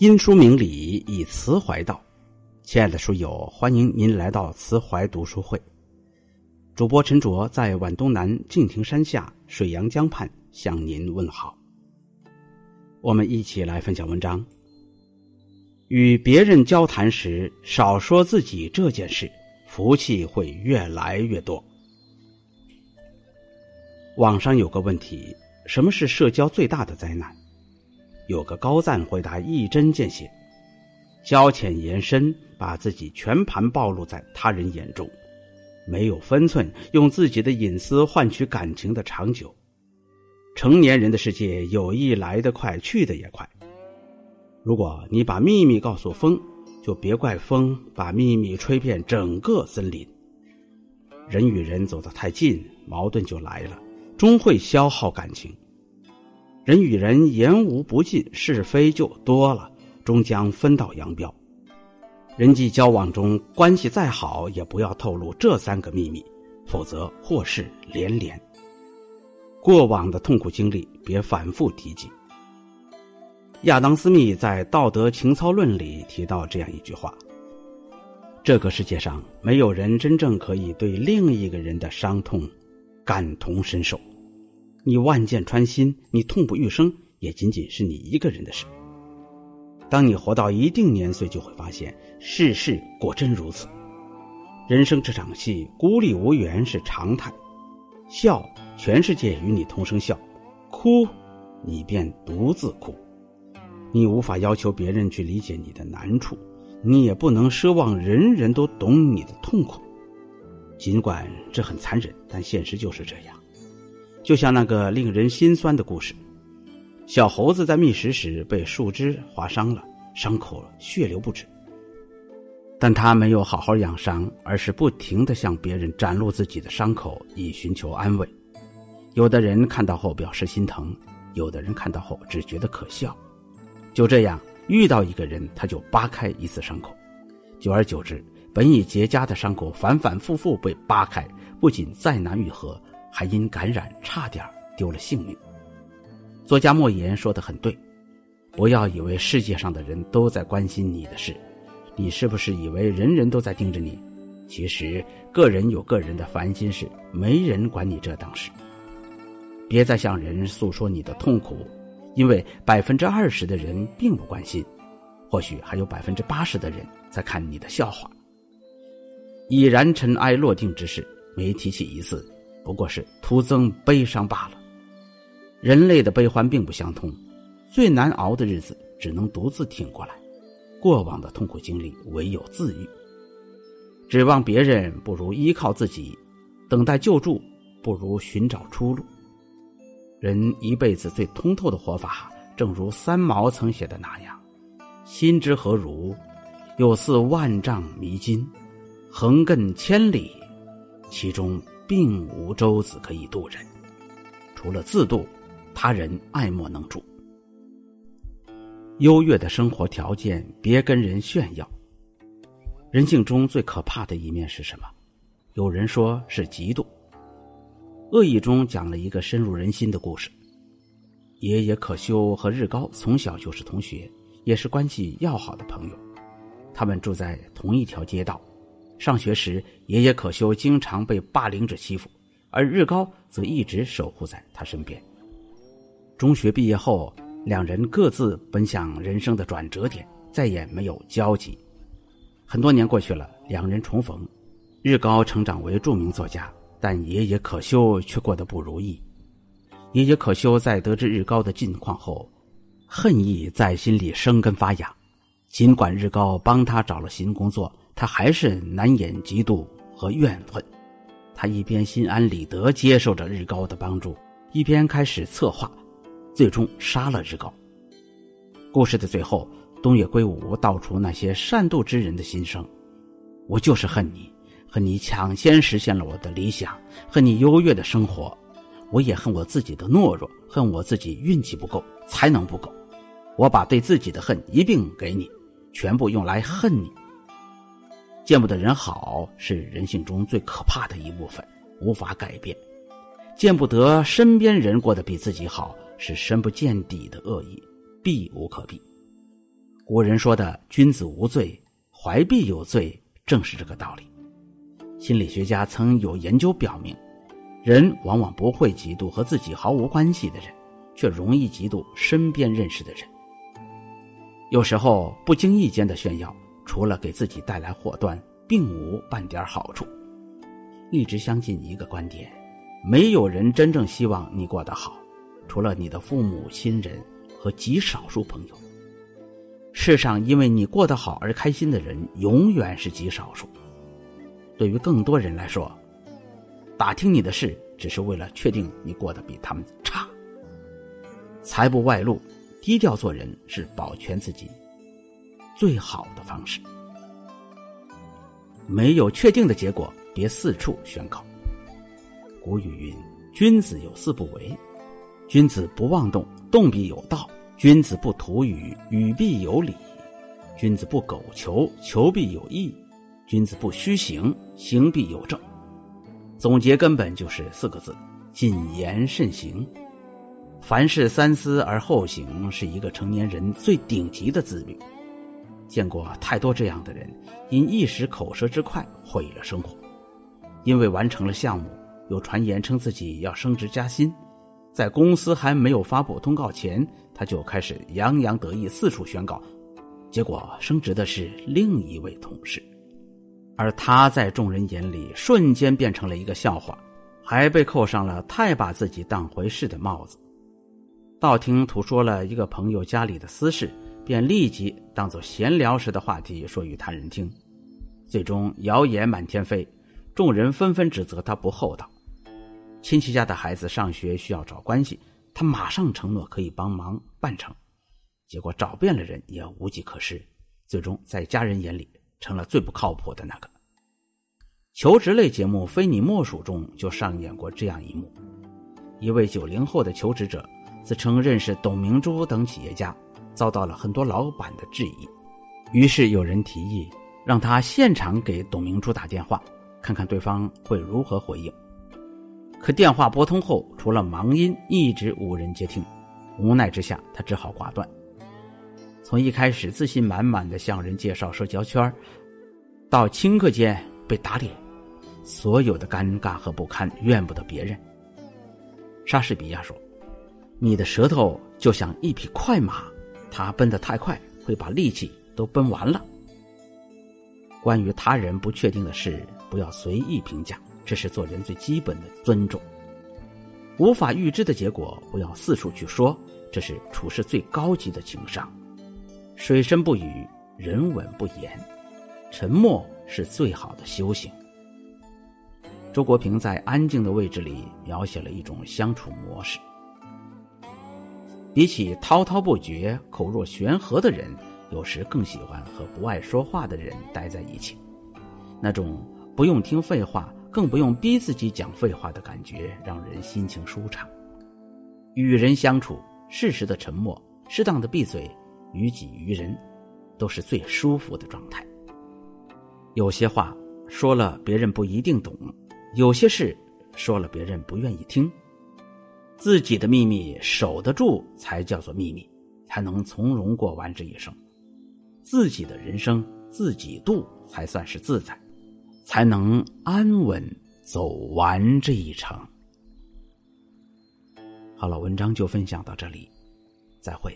因书明理，以词怀道。亲爱的书友，欢迎您来到慈怀读书会。主播陈卓在皖东南敬亭山下水阳江畔向您问好。我们一起来分享文章。与别人交谈时，少说自己这件事，福气会越来越多。网上有个问题：什么是社交最大的灾难？有个高赞回答一针见血：交浅言深，把自己全盘暴露在他人眼中，没有分寸，用自己的隐私换取感情的长久。成年人的世界，友谊来得快，去得也快。如果你把秘密告诉风，就别怪风把秘密吹遍整个森林。人与人走得太近，矛盾就来了，终会消耗感情。人与人言无不尽，是非就多了，终将分道扬镳。人际交往中，关系再好，也不要透露这三个秘密，否则祸事连连。过往的痛苦经历，别反复提及。亚当·斯密在《道德情操论》里提到这样一句话：“这个世界上没有人真正可以对另一个人的伤痛感同身受。”你万箭穿心，你痛不欲生，也仅仅是你一个人的事。当你活到一定年岁，就会发现世事果真如此。人生这场戏，孤立无援是常态。笑，全世界与你同声笑；哭，你便独自哭。你无法要求别人去理解你的难处，你也不能奢望人人都懂你的痛苦。尽管这很残忍，但现实就是这样。就像那个令人心酸的故事，小猴子在觅食时被树枝划伤了，伤口血流不止。但他没有好好养伤，而是不停的向别人展露自己的伤口，以寻求安慰。有的人看到后表示心疼，有的人看到后只觉得可笑。就这样，遇到一个人他就扒开一次伤口，久而久之，本已结痂的伤口反反复复被扒开，不仅再难愈合。还因感染差点丢了性命。作家莫言说的很对，不要以为世界上的人都在关心你的事，你是不是以为人人都在盯着你？其实个人有个人的烦心事，没人管你这档事。别再向人诉说你的痛苦，因为百分之二十的人并不关心，或许还有百分之八十的人在看你的笑话。已然尘埃落定之事，没提起一次。不过是徒增悲伤罢了。人类的悲欢并不相通，最难熬的日子只能独自挺过来。过往的痛苦经历，唯有自愈。指望别人不如依靠自己，等待救助不如寻找出路。人一辈子最通透的活法，正如三毛曾写的那样：“心之何如？有似万丈迷津，横亘千里，其中。”并无舟子可以渡人，除了自渡，他人爱莫能助。优越的生活条件，别跟人炫耀。人性中最可怕的一面是什么？有人说是嫉妒。恶意中讲了一个深入人心的故事：爷爷可修和日高从小就是同学，也是关系要好的朋友，他们住在同一条街道。上学时，爷爷可修经常被霸凌者欺负，而日高则一直守护在他身边。中学毕业后，两人各自奔向人生的转折点，再也没有交集。很多年过去了，两人重逢，日高成长为著名作家，但爷爷可修却过得不如意。爷爷可修在得知日高的近况后，恨意在心里生根发芽，尽管日高帮他找了新工作。他还是难掩嫉妒和怨恨，他一边心安理得接受着日高的帮助，一边开始策划，最终杀了日高。故事的最后，东野圭吾道出那些善妒之人的心声：我就是恨你，恨你抢先实现了我的理想，恨你优越的生活，我也恨我自己的懦弱，恨我自己运气不够，才能不够。我把对自己的恨一并给你，全部用来恨你。见不得人好是人性中最可怕的一部分，无法改变；见不得身边人过得比自己好是深不见底的恶意，避无可避。古人说的“君子无罪，怀璧有罪”，正是这个道理。心理学家曾有研究表明，人往往不会嫉妒和自己毫无关系的人，却容易嫉妒身边认识的人。有时候不经意间的炫耀，除了给自己带来祸端，并无半点好处。一直相信一个观点：没有人真正希望你过得好，除了你的父母亲人和极少数朋友。世上因为你过得好而开心的人，永远是极少数。对于更多人来说，打听你的事只是为了确定你过得比他们差。财不外露，低调做人是保全自己最好的方式。没有确定的结果，别四处宣告。古语云：“君子有四不为，君子不妄动，动必有道；君子不图语，语必有理；君子不苟求，求必有益。”君子不虚行，行必有正。总结根本就是四个字：谨言慎行。凡事三思而后行，是一个成年人最顶级的自律。见过太多这样的人，因一时口舌之快毁了生活。因为完成了项目，有传言称自己要升职加薪，在公司还没有发布通告前，他就开始洋洋得意，四处宣告。结果升职的是另一位同事。而他在众人眼里瞬间变成了一个笑话，还被扣上了太把自己当回事的帽子。道听途说了一个朋友家里的私事，便立即当作闲聊时的话题说与他人听，最终谣言满天飞，众人纷纷指责他不厚道。亲戚家的孩子上学需要找关系，他马上承诺可以帮忙办成，结果找遍了人也无计可施，最终在家人眼里。成了最不靠谱的那个。求职类节目《非你莫属》中就上演过这样一幕：一位九零后的求职者自称认识董明珠等企业家，遭到了很多老板的质疑。于是有人提议让他现场给董明珠打电话，看看对方会如何回应。可电话拨通后，除了忙音，一直无人接听。无奈之下，他只好挂断。从一开始自信满满的向人介绍社交圈，到顷刻间被打脸，所有的尴尬和不堪怨不得别人。莎士比亚说：“你的舌头就像一匹快马，他奔得太快，会把力气都奔完了。”关于他人不确定的事，不要随意评价，这是做人最基本的尊重。无法预知的结果，不要四处去说，这是处事最高级的情商。水深不语，人稳不言，沉默是最好的修行。周国平在《安静的位置》里描写了一种相处模式：比起滔滔不绝、口若悬河的人，有时更喜欢和不爱说话的人待在一起。那种不用听废话，更不用逼自己讲废话的感觉，让人心情舒畅。与人相处，适时的沉默，适当的闭嘴。于己于人，都是最舒服的状态。有些话说了别人不一定懂，有些事说了别人不愿意听。自己的秘密守得住才叫做秘密，才能从容过完这一生。自己的人生自己度才算是自在，才能安稳走完这一程。好了，文章就分享到这里，再会。